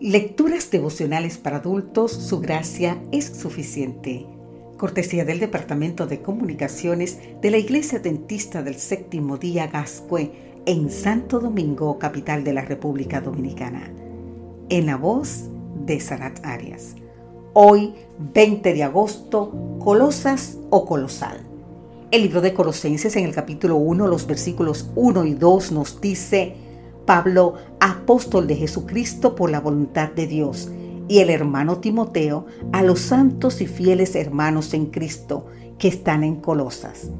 Lecturas devocionales para adultos, su gracia es suficiente. Cortesía del Departamento de Comunicaciones de la Iglesia Dentista del Séptimo Día Gascue en Santo Domingo, capital de la República Dominicana. En la voz de Sarat Arias. Hoy, 20 de agosto, Colosas o Colosal. El libro de Colosenses en el capítulo 1, los versículos 1 y 2 nos dice, Pablo, apóstol de Jesucristo por la voluntad de Dios, y el hermano Timoteo a los santos y fieles hermanos en Cristo que están en Colosas.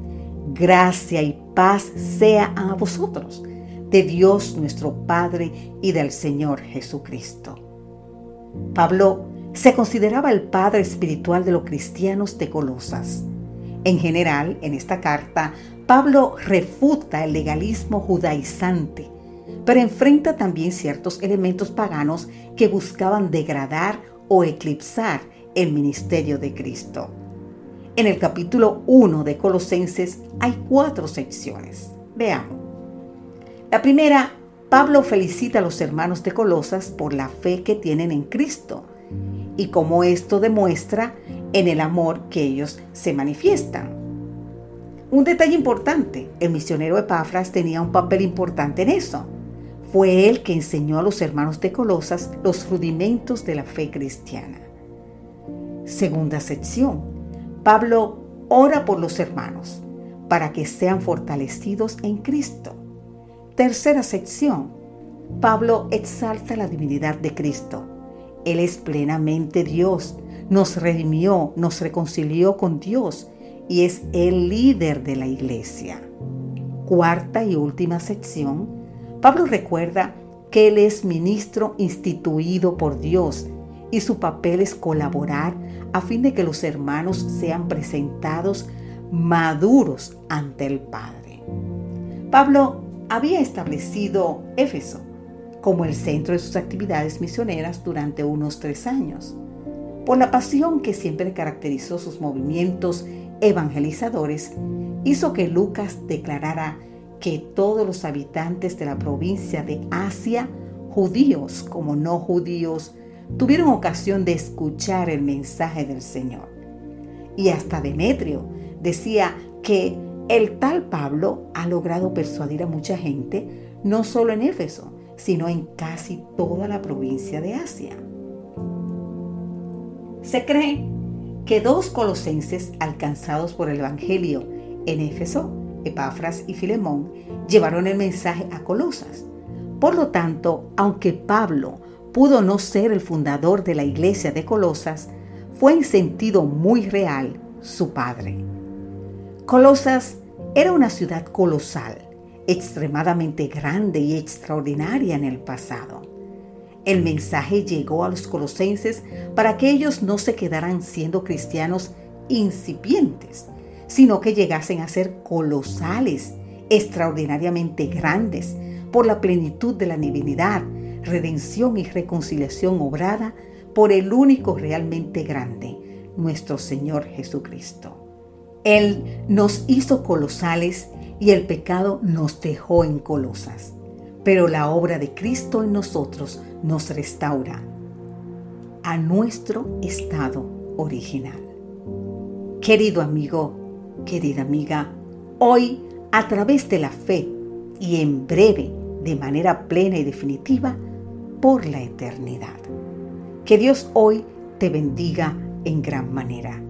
Gracia y paz sea a vosotros, de Dios nuestro Padre y del Señor Jesucristo. Pablo se consideraba el padre espiritual de los cristianos de Colosas. En general, en esta carta, Pablo refuta el legalismo judaizante pero enfrenta también ciertos elementos paganos que buscaban degradar o eclipsar el ministerio de Cristo. En el capítulo 1 de Colosenses hay cuatro secciones. Veamos. La primera, Pablo felicita a los hermanos de Colosas por la fe que tienen en Cristo y cómo esto demuestra en el amor que ellos se manifiestan. Un detalle importante, el misionero Epafras tenía un papel importante en eso fue él que enseñó a los hermanos de Colosas los rudimentos de la fe cristiana. Segunda sección. Pablo ora por los hermanos para que sean fortalecidos en Cristo. Tercera sección. Pablo exalta la divinidad de Cristo. Él es plenamente Dios, nos redimió, nos reconcilió con Dios y es el líder de la iglesia. Cuarta y última sección Pablo recuerda que él es ministro instituido por Dios y su papel es colaborar a fin de que los hermanos sean presentados maduros ante el Padre. Pablo había establecido Éfeso como el centro de sus actividades misioneras durante unos tres años. Por la pasión que siempre caracterizó sus movimientos evangelizadores, hizo que Lucas declarara que todos los habitantes de la provincia de Asia, judíos como no judíos, tuvieron ocasión de escuchar el mensaje del Señor. Y hasta Demetrio decía que el tal Pablo ha logrado persuadir a mucha gente, no solo en Éfeso, sino en casi toda la provincia de Asia. Se cree que dos colosenses alcanzados por el Evangelio en Éfeso Epafras y Filemón llevaron el mensaje a Colosas. Por lo tanto, aunque Pablo pudo no ser el fundador de la iglesia de Colosas, fue en sentido muy real su padre. Colosas era una ciudad colosal, extremadamente grande y extraordinaria en el pasado. El mensaje llegó a los colosenses para que ellos no se quedaran siendo cristianos incipientes, sino que llegasen a ser colosales, extraordinariamente grandes, por la plenitud de la divinidad, redención y reconciliación obrada por el único realmente grande, nuestro Señor Jesucristo. Él nos hizo colosales y el pecado nos dejó en colosas, pero la obra de Cristo en nosotros nos restaura a nuestro estado original. Querido amigo, querida amiga, hoy a través de la fe y en breve, de manera plena y definitiva, por la eternidad. Que Dios hoy te bendiga en gran manera.